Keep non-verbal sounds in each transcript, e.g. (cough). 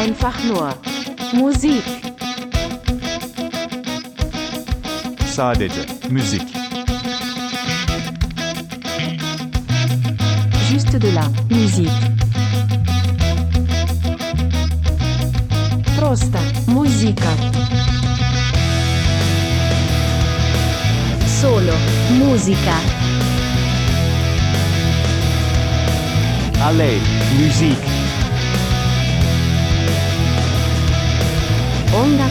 Einfach nur Musik. Sadece müzik. Juste de la musique. Просто музыка. Solo musica. Alleen muziek. 音楽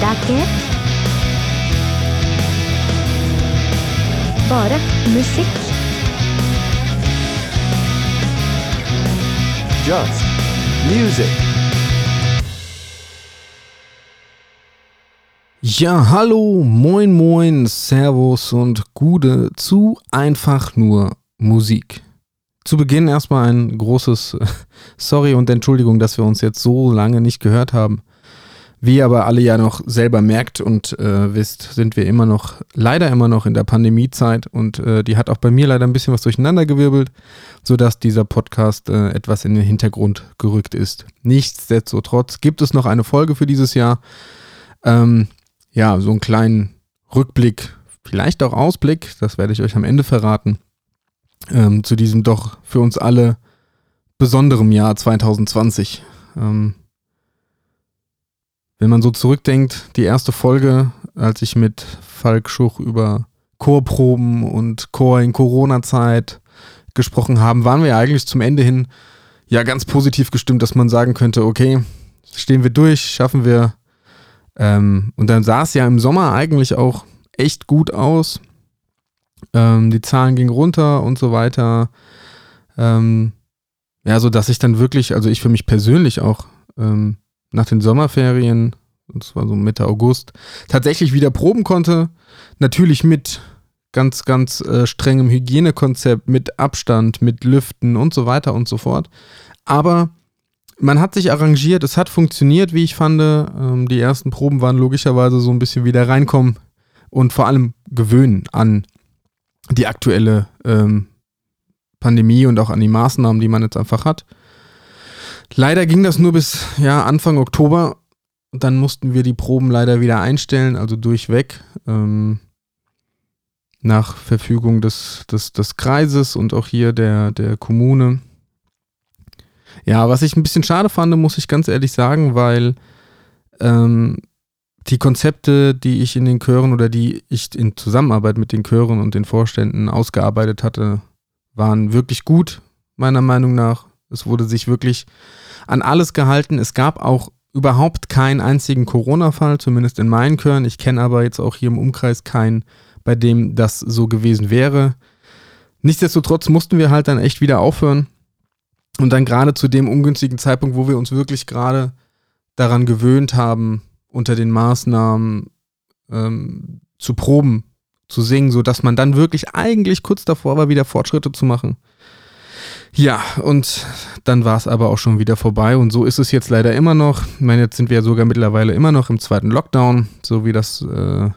だけ Bara musik. Just music. Ja, hallo, moin, moin, Servus und Gude zu einfach nur Musik. Zu Beginn erstmal ein großes (laughs) Sorry und Entschuldigung, dass wir uns jetzt so lange nicht gehört haben. Wie ihr aber alle ja noch selber merkt und äh, wisst, sind wir immer noch, leider immer noch in der Pandemiezeit und äh, die hat auch bei mir leider ein bisschen was durcheinandergewirbelt, sodass dieser Podcast äh, etwas in den Hintergrund gerückt ist. Nichtsdestotrotz gibt es noch eine Folge für dieses Jahr. Ähm, ja, so einen kleinen Rückblick, vielleicht auch Ausblick, das werde ich euch am Ende verraten, ähm, zu diesem doch für uns alle besonderem Jahr 2020. Ähm, wenn man so zurückdenkt, die erste Folge, als ich mit Falk Schuch über Chorproben und Chor in Corona-Zeit gesprochen haben, waren wir eigentlich zum Ende hin ja ganz positiv gestimmt, dass man sagen könnte, okay, stehen wir durch, schaffen wir. Ähm, und dann sah es ja im Sommer eigentlich auch echt gut aus. Ähm, die Zahlen gingen runter und so weiter. Ähm, ja, so dass ich dann wirklich, also ich für mich persönlich auch ähm, nach den Sommerferien, das war so Mitte August, tatsächlich wieder proben konnte. Natürlich mit ganz, ganz äh, strengem Hygienekonzept, mit Abstand, mit Lüften und so weiter und so fort. Aber man hat sich arrangiert, es hat funktioniert, wie ich fand. Ähm, die ersten Proben waren logischerweise so ein bisschen wieder reinkommen und vor allem gewöhnen an die aktuelle ähm, Pandemie und auch an die Maßnahmen, die man jetzt einfach hat. Leider ging das nur bis ja, Anfang Oktober. Dann mussten wir die Proben leider wieder einstellen, also durchweg. Ähm, nach Verfügung des, des, des Kreises und auch hier der, der Kommune. Ja, was ich ein bisschen schade fand, muss ich ganz ehrlich sagen, weil ähm, die Konzepte, die ich in den Chören oder die ich in Zusammenarbeit mit den Chören und den Vorständen ausgearbeitet hatte, waren wirklich gut, meiner Meinung nach. Es wurde sich wirklich an alles gehalten. Es gab auch überhaupt keinen einzigen Corona-Fall, zumindest in meinen Chören. Ich kenne aber jetzt auch hier im Umkreis keinen, bei dem das so gewesen wäre. Nichtsdestotrotz mussten wir halt dann echt wieder aufhören. Und dann gerade zu dem ungünstigen Zeitpunkt, wo wir uns wirklich gerade daran gewöhnt haben, unter den Maßnahmen ähm, zu proben, zu singen, sodass man dann wirklich eigentlich kurz davor war, wieder Fortschritte zu machen. Ja, und dann war es aber auch schon wieder vorbei und so ist es jetzt leider immer noch. Ich meine, jetzt sind wir ja sogar mittlerweile immer noch im zweiten Lockdown. So wie das äh,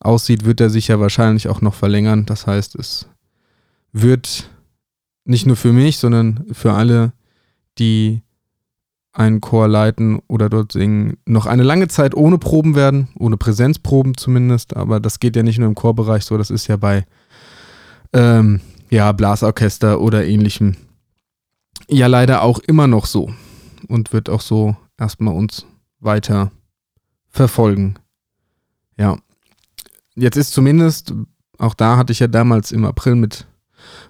aussieht, wird er sich ja wahrscheinlich auch noch verlängern. Das heißt, es wird nicht nur für mich, sondern für alle, die einen Chor leiten oder dort singen, noch eine lange Zeit ohne Proben werden, ohne Präsenzproben zumindest. Aber das geht ja nicht nur im Chorbereich so, das ist ja bei ähm, ja, Blasorchester oder ähnlichem. Ja leider auch immer noch so. Und wird auch so erstmal uns weiter verfolgen. Ja, jetzt ist zumindest, auch da hatte ich ja damals im April mit,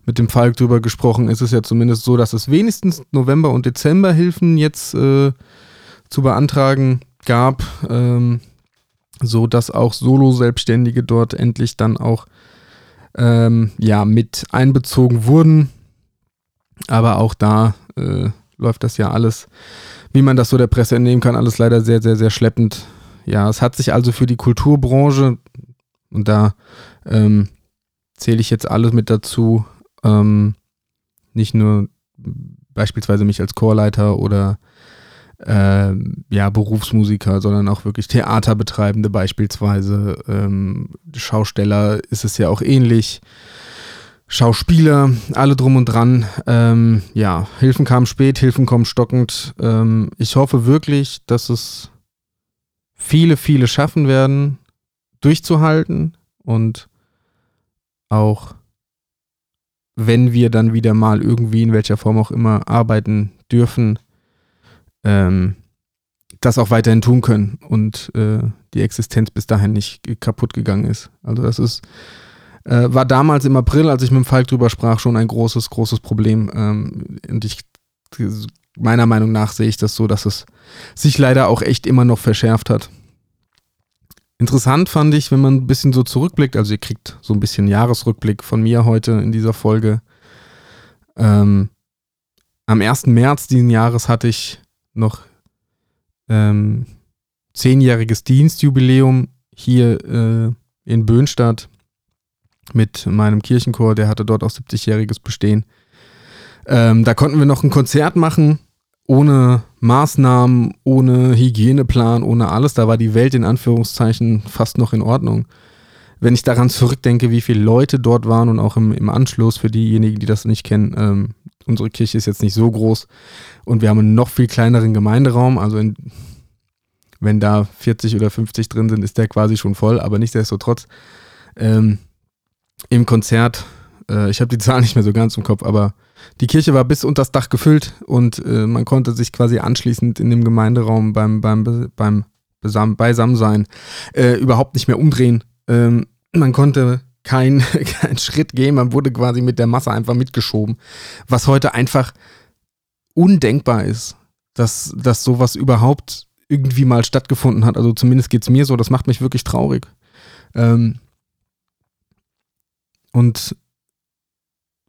mit dem Falk drüber gesprochen, ist es ja zumindest so, dass es wenigstens November- und Dezemberhilfen jetzt äh, zu beantragen gab, ähm, so dass auch Solo-Selbstständige dort endlich dann auch ähm, ja, mit einbezogen wurden. Aber auch da äh, läuft das ja alles, wie man das so der Presse entnehmen kann, alles leider sehr, sehr, sehr schleppend. Ja, es hat sich also für die Kulturbranche, und da ähm, zähle ich jetzt alles mit dazu, ähm, nicht nur beispielsweise mich als Chorleiter oder äh, ja, Berufsmusiker, sondern auch wirklich Theaterbetreibende beispielsweise. Ähm, Schausteller ist es ja auch ähnlich. Schauspieler, alle drum und dran. Ähm, ja, Hilfen kamen spät, Hilfen kommen stockend. Ähm, ich hoffe wirklich, dass es viele, viele schaffen werden, durchzuhalten und auch wenn wir dann wieder mal irgendwie in welcher Form auch immer arbeiten dürfen, ähm, das auch weiterhin tun können und äh, die Existenz bis dahin nicht kaputt gegangen ist. Also das ist, äh, war damals im April, als ich mit dem Falk drüber sprach, schon ein großes, großes Problem. Ähm, und ich, meiner Meinung nach sehe ich das so, dass es sich leider auch echt immer noch verschärft hat. Interessant fand ich, wenn man ein bisschen so zurückblickt, also ihr kriegt so ein bisschen Jahresrückblick von mir heute in dieser Folge. Ähm, am 1. März diesen Jahres hatte ich noch ähm, zehnjähriges Dienstjubiläum hier äh, in Böhnstadt mit meinem Kirchenchor, der hatte dort auch 70-jähriges Bestehen. Ähm, da konnten wir noch ein Konzert machen, ohne Maßnahmen, ohne Hygieneplan, ohne alles. Da war die Welt in Anführungszeichen fast noch in Ordnung. Wenn ich daran zurückdenke, wie viele Leute dort waren und auch im, im Anschluss für diejenigen, die das nicht kennen, ähm, unsere Kirche ist jetzt nicht so groß und wir haben einen noch viel kleineren Gemeinderaum. Also in, wenn da 40 oder 50 drin sind, ist der quasi schon voll, aber nichtsdestotrotz ähm, im Konzert, äh, ich habe die Zahl nicht mehr so ganz im Kopf, aber die Kirche war bis unter das Dach gefüllt und äh, man konnte sich quasi anschließend in dem Gemeinderaum beim, beim, beim Besam Beisammensein äh, überhaupt nicht mehr umdrehen. Ähm, man konnte keinen (laughs) kein Schritt gehen, man wurde quasi mit der Masse einfach mitgeschoben, was heute einfach undenkbar ist, dass, dass sowas überhaupt irgendwie mal stattgefunden hat. Also zumindest geht es mir so, das macht mich wirklich traurig. Ähm, und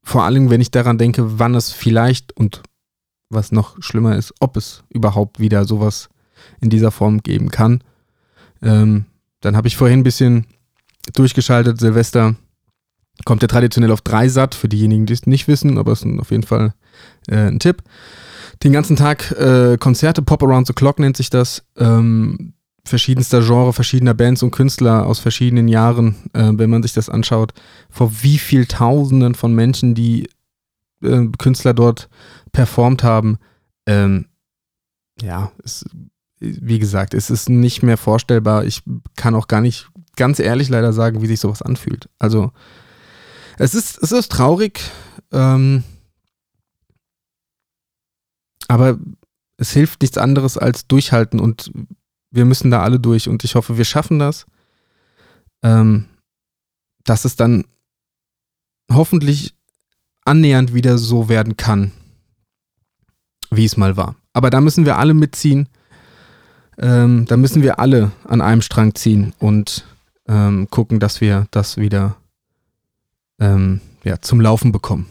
vor allem, wenn ich daran denke, wann es vielleicht und was noch schlimmer ist, ob es überhaupt wieder sowas in dieser Form geben kann. Ähm, dann habe ich vorhin ein bisschen durchgeschaltet. Silvester kommt ja traditionell auf Dreisat, für diejenigen, die es nicht wissen, aber es ist auf jeden Fall äh, ein Tipp. Den ganzen Tag äh, Konzerte, Pop Around the Clock nennt sich das. Ähm, verschiedenster Genre, verschiedener Bands und Künstler aus verschiedenen Jahren, äh, wenn man sich das anschaut, vor wie viel Tausenden von Menschen, die äh, Künstler dort performt haben. Ähm, ja, es, wie gesagt, es ist nicht mehr vorstellbar. Ich kann auch gar nicht ganz ehrlich leider sagen, wie sich sowas anfühlt. Also, es ist, es ist traurig, ähm, aber es hilft nichts anderes als durchhalten und wir müssen da alle durch und ich hoffe, wir schaffen das. Ähm, dass es dann hoffentlich annähernd wieder so werden kann, wie es mal war. Aber da müssen wir alle mitziehen. Ähm, da müssen wir alle an einem Strang ziehen und ähm, gucken, dass wir das wieder ähm, ja, zum Laufen bekommen.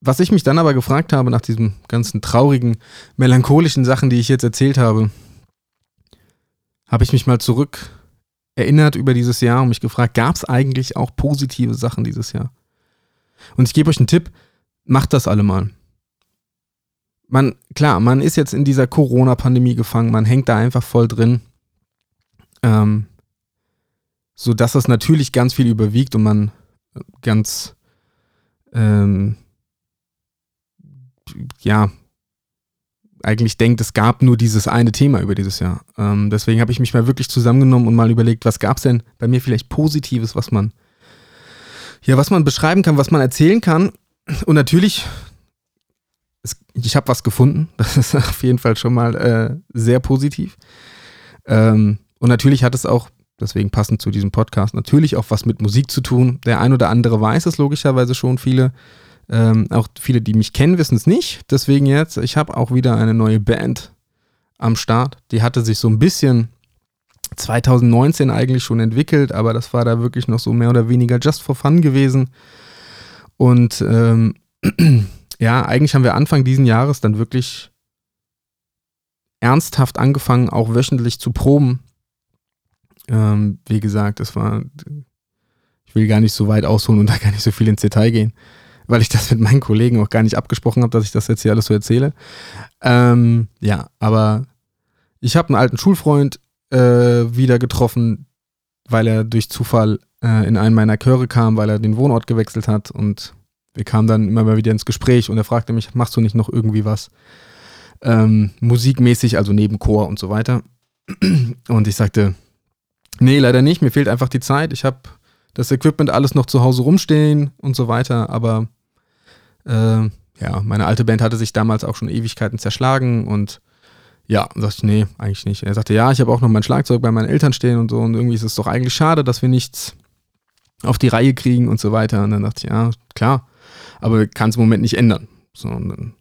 Was ich mich dann aber gefragt habe nach diesen ganzen traurigen, melancholischen Sachen, die ich jetzt erzählt habe, habe ich mich mal zurück erinnert über dieses Jahr und mich gefragt, gab es eigentlich auch positive Sachen dieses Jahr? Und ich gebe euch einen Tipp, macht das alle mal. Man, klar, man ist jetzt in dieser Corona-Pandemie gefangen, man hängt da einfach voll drin. Ähm, so dass das natürlich ganz viel überwiegt und man ganz ähm, ja, eigentlich denkt, es gab nur dieses eine Thema über dieses Jahr. Ähm, deswegen habe ich mich mal wirklich zusammengenommen und mal überlegt, was gab es denn bei mir vielleicht Positives, was man, ja, was man beschreiben kann, was man erzählen kann. Und natürlich, es, ich habe was gefunden. (laughs) Das ist auf jeden Fall schon mal äh, sehr positiv. Ähm, und natürlich hat es auch, deswegen passend zu diesem Podcast, natürlich auch was mit Musik zu tun. Der ein oder andere weiß es logischerweise schon, viele ähm, auch viele, die mich kennen, wissen es nicht. Deswegen jetzt, ich habe auch wieder eine neue Band am Start. Die hatte sich so ein bisschen 2019 eigentlich schon entwickelt, aber das war da wirklich noch so mehr oder weniger just for fun gewesen. Und ähm, (clears throat) ja, eigentlich haben wir Anfang diesen Jahres dann wirklich ernsthaft angefangen, auch wöchentlich zu proben. Ähm, wie gesagt, das war, ich will gar nicht so weit ausholen und da gar nicht so viel ins Detail gehen weil ich das mit meinen Kollegen auch gar nicht abgesprochen habe, dass ich das jetzt hier alles so erzähle. Ähm, ja, aber ich habe einen alten Schulfreund äh, wieder getroffen, weil er durch Zufall äh, in einen meiner Chöre kam, weil er den Wohnort gewechselt hat und wir kamen dann immer mal wieder ins Gespräch und er fragte mich, machst du nicht noch irgendwie was ähm, musikmäßig, also neben Chor und so weiter? Und ich sagte, nee, leider nicht, mir fehlt einfach die Zeit. Ich habe das Equipment alles noch zu Hause rumstehen und so weiter, aber äh, ja, meine alte Band hatte sich damals auch schon Ewigkeiten zerschlagen und ja, sagte ich, nee, eigentlich nicht. Er sagte, ja, ich habe auch noch mein Schlagzeug bei meinen Eltern stehen und so und irgendwie ist es doch eigentlich schade, dass wir nichts auf die Reihe kriegen und so weiter. Und dann dachte ich, ja, klar, aber kann es im Moment nicht ändern. So, und dann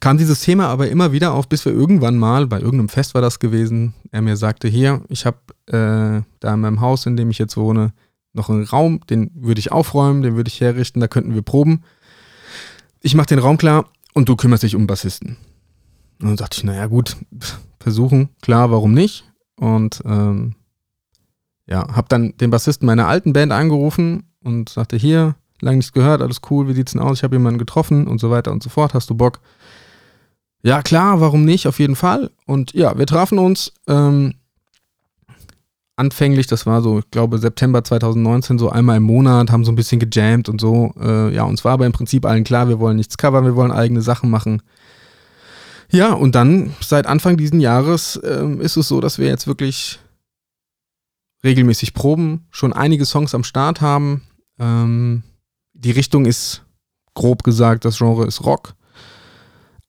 kam dieses Thema aber immer wieder auf, bis wir irgendwann mal, bei irgendeinem Fest war das gewesen, er mir sagte, hier, ich habe äh, da in meinem Haus, in dem ich jetzt wohne, noch einen Raum, den würde ich aufräumen, den würde ich herrichten, da könnten wir proben. Ich mache den Raum klar und du kümmerst dich um Bassisten. Und dann dachte ich, naja gut, versuchen, klar, warum nicht? Und ähm, ja, habe dann den Bassisten meiner alten Band angerufen und sagte, hier, lange nichts gehört, alles cool, wie sieht's denn aus? Ich habe jemanden getroffen und so weiter und so fort. Hast du Bock? Ja, klar, warum nicht? Auf jeden Fall. Und ja, wir trafen uns ähm, anfänglich, das war so, ich glaube, September 2019, so einmal im Monat, haben so ein bisschen gejammt und so. Äh, ja, uns war aber im Prinzip allen klar, wir wollen nichts covern, wir wollen eigene Sachen machen. Ja, und dann seit Anfang diesen Jahres ähm, ist es so, dass wir jetzt wirklich regelmäßig proben, schon einige Songs am Start haben. Ähm, die Richtung ist grob gesagt, das Genre ist Rock.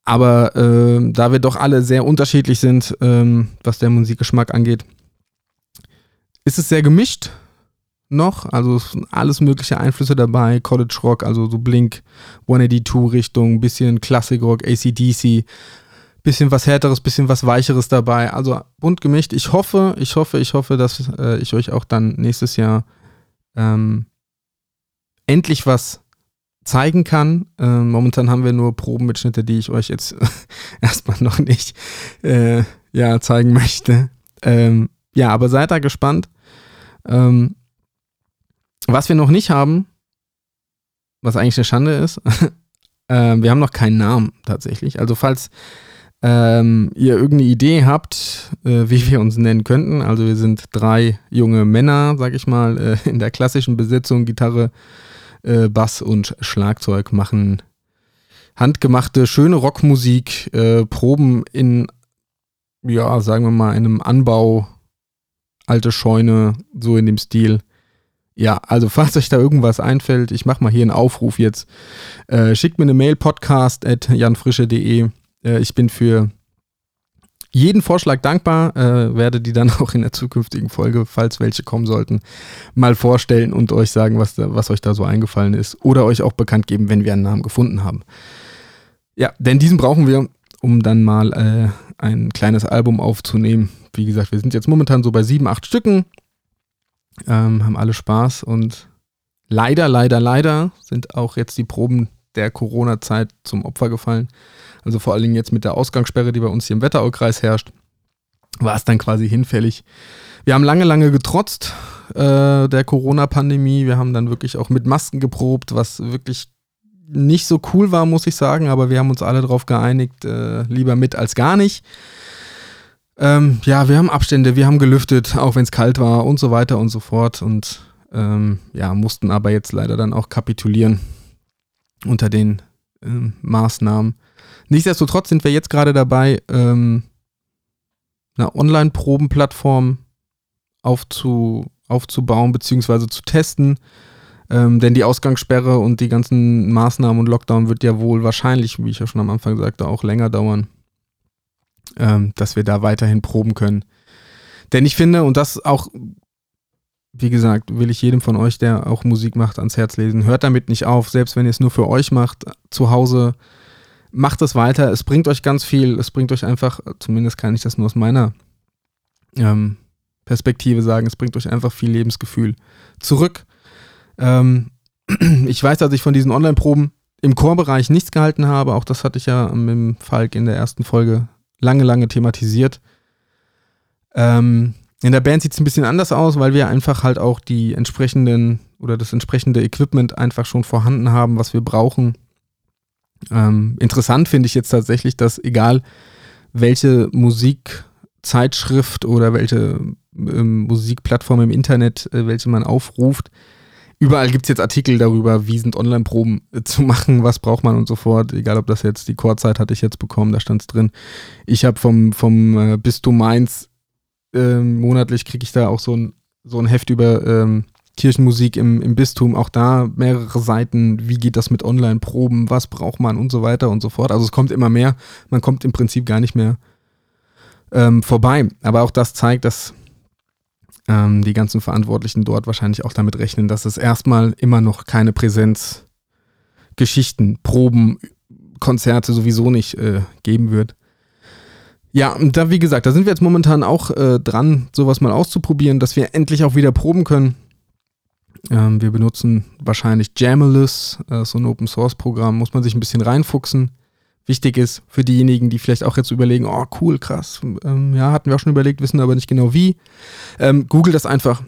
Aber äh, da wir doch alle sehr unterschiedlich sind, ähm, was der Musikgeschmack angeht, ist es sehr gemischt noch. Also alles mögliche Einflüsse dabei. College Rock, also so Blink 182 Richtung, bisschen Classic Rock, ACDC, bisschen was härteres, bisschen was weicheres dabei. Also bunt gemischt. Ich hoffe, ich hoffe, ich hoffe, dass äh, ich euch auch dann nächstes Jahr ähm, endlich was zeigen kann. Ähm, momentan haben wir nur Probenmitschnitte, die ich euch jetzt (laughs) erstmal noch nicht äh, ja, zeigen möchte. Ähm, ja, aber seid da gespannt. Ähm, was wir noch nicht haben, was eigentlich eine Schande ist, (laughs) äh, wir haben noch keinen Namen tatsächlich. Also falls ähm, ihr irgendeine Idee habt, äh, wie wir uns nennen könnten, also wir sind drei junge Männer, sag ich mal, äh, in der klassischen Besetzung, Gitarre, äh, Bass und Schlagzeug, machen handgemachte, schöne Rockmusik, äh, Proben in, ja, sagen wir mal, in einem Anbau alte Scheune, so in dem Stil. Ja, also falls euch da irgendwas einfällt, ich mache mal hier einen Aufruf jetzt. Äh, schickt mir eine Mail podcast at janfrische.de. Äh, ich bin für jeden Vorschlag dankbar, äh, werde die dann (laughs) auch in der zukünftigen Folge, falls welche kommen sollten, mal vorstellen und euch sagen, was, was euch da so eingefallen ist. Oder euch auch bekannt geben, wenn wir einen Namen gefunden haben. Ja, denn diesen brauchen wir, um dann mal äh, ein kleines Album aufzunehmen, wie gesagt, wir sind jetzt momentan so bei sieben, acht Stücken, ähm, haben alle Spaß und leider, leider, leider sind auch jetzt die Proben der Corona-Zeit zum Opfer gefallen. Also vor allen Dingen jetzt mit der Ausgangssperre, die bei uns hier im Wetteraukreis herrscht, war es dann quasi hinfällig. Wir haben lange, lange getrotzt äh, der Corona-Pandemie. Wir haben dann wirklich auch mit Masken geprobt, was wirklich nicht so cool war, muss ich sagen, aber wir haben uns alle darauf geeinigt, äh, lieber mit als gar nicht. Ähm, ja, wir haben Abstände, wir haben gelüftet, auch wenn es kalt war und so weiter und so fort. Und ähm, ja, mussten aber jetzt leider dann auch kapitulieren unter den ähm, Maßnahmen. Nichtsdestotrotz sind wir jetzt gerade dabei, ähm, eine Online-Probenplattform aufzu, aufzubauen bzw. zu testen. Ähm, denn die Ausgangssperre und die ganzen Maßnahmen und Lockdown wird ja wohl wahrscheinlich, wie ich ja schon am Anfang sagte, auch länger dauern ähm, dass wir da weiterhin proben können. Denn ich finde, und das auch, wie gesagt, will ich jedem von euch, der auch Musik macht, ans Herz lesen. Hört damit nicht auf, selbst wenn ihr es nur für euch macht, zu Hause. Macht es weiter, es bringt euch ganz viel, es bringt euch einfach, zumindest kann ich das nur aus meiner ähm, Perspektive sagen, es bringt euch einfach viel Lebensgefühl zurück. Ähm, (clears throat) ich weiß, dass ich von diesen Online-Proben im Chorbereich nichts gehalten habe, auch das hatte ich ja mit dem Falk in der ersten Folge lange, lange thematisiert. Ähm, in der Band sieht es ein bisschen anders aus, weil wir einfach halt auch die entsprechenden oder das entsprechende Equipment einfach schon vorhanden haben, was wir brauchen. Ähm, interessant finde ich jetzt tatsächlich, dass egal welche Musik Zeitschrift oder welche ähm, Musikplattform im Internet, äh, welche man aufruft. Überall gibt es jetzt Artikel darüber, wie sind Online-Proben äh, zu machen, was braucht man und so fort. Egal, ob das jetzt die Chorzeit hatte ich jetzt bekommen, da stand es drin. Ich habe vom, vom äh, Bistum Mainz äh, monatlich kriege ich da auch so ein, so ein Heft über ähm, Kirchenmusik im, im Bistum. Auch da mehrere Seiten, wie geht das mit Online-Proben, was braucht man und so weiter und so fort. Also es kommt immer mehr. Man kommt im Prinzip gar nicht mehr ähm, vorbei. Aber auch das zeigt, dass ähm, die ganzen Verantwortlichen dort wahrscheinlich auch damit rechnen, dass es erstmal immer noch keine Präsenz, Geschichten, Proben, Konzerte sowieso nicht äh, geben wird. Ja, da, wie gesagt, da sind wir jetzt momentan auch äh, dran, sowas mal auszuprobieren, dass wir endlich auch wieder proben können. Ähm, wir benutzen wahrscheinlich Jamalus, äh, so ein Open Source Programm, muss man sich ein bisschen reinfuchsen wichtig ist für diejenigen, die vielleicht auch jetzt überlegen, oh cool, krass, ähm, ja, hatten wir auch schon überlegt, wissen aber nicht genau wie. Ähm, Google das einfach.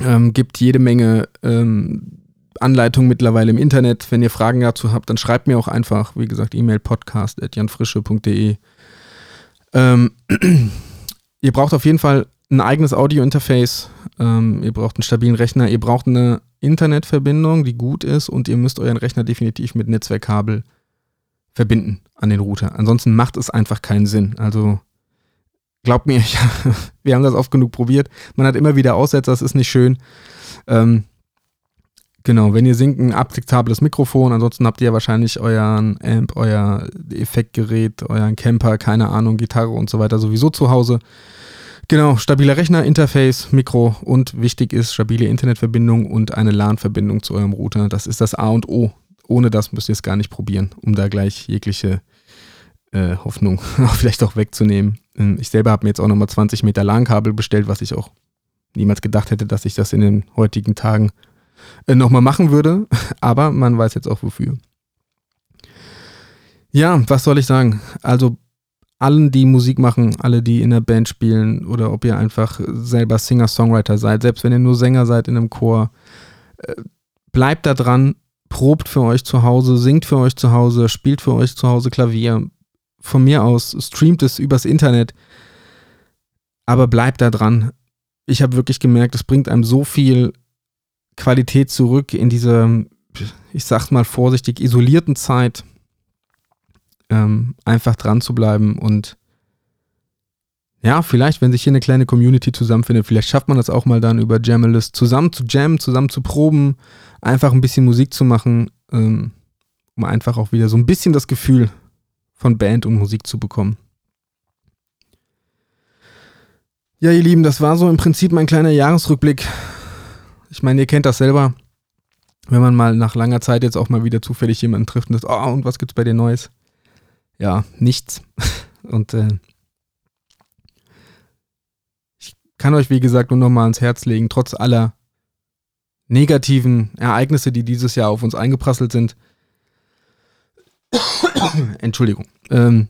Ähm, gibt jede Menge ähm, Anleitungen mittlerweile im Internet. Wenn ihr Fragen dazu habt, dann schreibt mir auch einfach, wie gesagt, E-Mail podcast.janfrische.de. Ähm, (clears throat) ihr braucht auf jeden Fall ein eigenes Audio-Interface. Ähm, ihr braucht einen stabilen Rechner. Ihr braucht eine Internetverbindung, die gut ist und ihr müsst euren Rechner definitiv mit Netzwerkkabel verbinden an den Router. Ansonsten macht es einfach keinen Sinn. Also glaubt mir, ich, (laughs) wir haben das oft genug probiert. Man hat immer wieder Aussetzer, das ist nicht schön. Ähm, genau, wenn ihr singt, ein akzeptables Mikrofon, ansonsten habt ihr ja wahrscheinlich euren Amp, euer Effektgerät, euren Camper, keine Ahnung, Gitarre und so weiter sowieso zu Hause. Genau, stabiler Rechner, Interface, Mikro und wichtig ist stabile Internetverbindung und eine LAN-Verbindung zu eurem Router. Das ist das A und O ohne das müsst ihr es gar nicht probieren, um da gleich jegliche äh, Hoffnung (laughs) vielleicht auch wegzunehmen. Ähm, ich selber habe mir jetzt auch nochmal 20 Meter LAN-Kabel bestellt, was ich auch niemals gedacht hätte, dass ich das in den heutigen Tagen äh, nochmal machen würde. (laughs) Aber man weiß jetzt auch wofür. Ja, was soll ich sagen? Also allen, die Musik machen, alle, die in der Band spielen oder ob ihr einfach selber Singer-Songwriter seid, selbst wenn ihr nur Sänger seid in einem Chor, äh, bleibt da dran, probt für euch zu Hause, singt für euch zu Hause, spielt für euch zu Hause Klavier. Von mir aus streamt es übers Internet. Aber bleibt da dran. Ich habe wirklich gemerkt, es bringt einem so viel Qualität zurück in diese, ich sag's mal vorsichtig, isolierten Zeit. Ähm, einfach dran zu bleiben und ja, vielleicht, wenn sich hier eine kleine Community zusammenfindet, vielleicht schafft man das auch mal dann über Jamalist zusammen zu jammen, zusammen zu proben, einfach ein bisschen Musik zu machen, ähm, um einfach auch wieder so ein bisschen das Gefühl von Band und Musik zu bekommen. Ja, ihr Lieben, das war so im Prinzip mein kleiner Jahresrückblick. Ich meine, ihr kennt das selber, wenn man mal nach langer Zeit jetzt auch mal wieder zufällig jemanden trifft und sagt, oh, und was gibt's bei dir Neues? Ja, nichts. (laughs) Und äh, kann euch, wie gesagt, nur nochmal ans Herz legen, trotz aller negativen Ereignisse, die dieses Jahr auf uns eingeprasselt sind. (coughs) Entschuldigung. Ähm,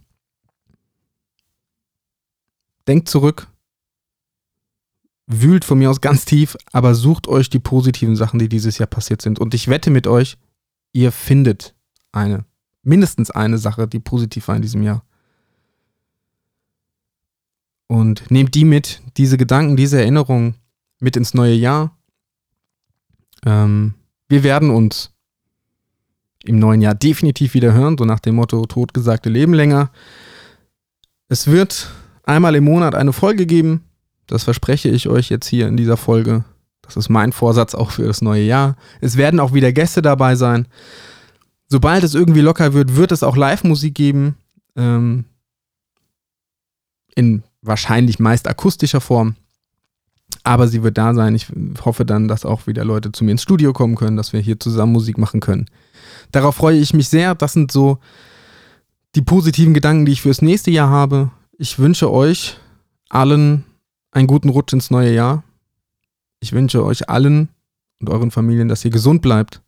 denkt zurück, wühlt von mir aus ganz tief, aber sucht euch die positiven Sachen, die dieses Jahr passiert sind. Und ich wette mit euch, ihr findet eine, mindestens eine Sache, die positiv war in diesem Jahr. Und nehmt die mit, diese Gedanken, diese Erinnerungen mit ins neue Jahr. Ähm, wir werden uns im neuen Jahr definitiv wieder hören, so nach dem Motto totgesagte Leben länger. Es wird einmal im Monat eine Folge geben. Das verspreche ich euch jetzt hier in dieser Folge. Das ist mein Vorsatz auch für das neue Jahr. Es werden auch wieder Gäste dabei sein. Sobald es irgendwie locker wird, wird es auch Live-Musik geben. Ähm, in wahrscheinlich meist akustischer Form. Aber sie wird da sein. Ich hoffe dann, dass auch wieder Leute zu mir ins Studio kommen können, dass wir hier zusammen Musik machen können. Darauf freue ich mich sehr. Das sind so die positiven Gedanken, die ich fürs nächste Jahr habe. Ich wünsche euch allen einen guten Rutsch ins neue Jahr. Ich wünsche euch allen und euren Familien, dass ihr gesund bleibt,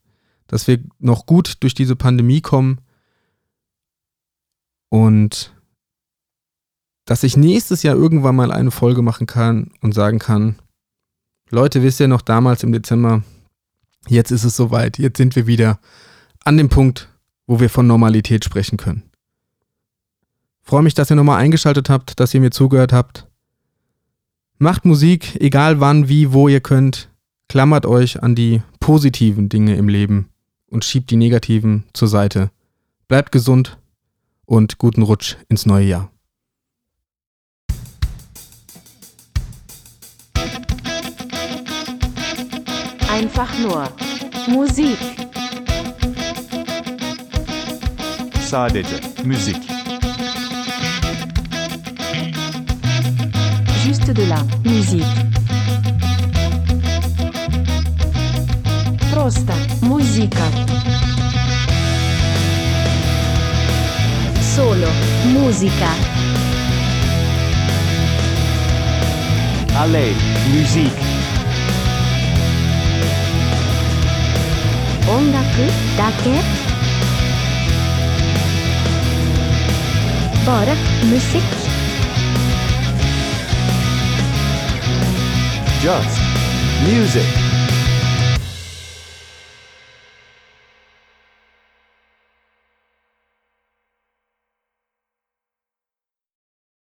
dass wir noch gut durch diese Pandemie kommen und dass ich nächstes Jahr irgendwann mal eine Folge machen kann und sagen kann, Leute, wisst ihr noch damals im Dezember, jetzt ist es soweit, jetzt sind wir wieder an dem Punkt, wo wir von Normalität sprechen können. Freue mich, dass ihr nochmal eingeschaltet habt, dass ihr mir zugehört habt. Macht Musik, egal wann, wie, wo ihr könnt. Klammert euch an die positiven Dinge im Leben und schiebt die negativen zur Seite. Bleibt gesund und guten Rutsch ins neue Jahr. Einfach nur Musik. Sadece müzik. juste de la musique. Prosta musica. Solo musica. Allez, musique. 音楽だけ Bara musique. Just music.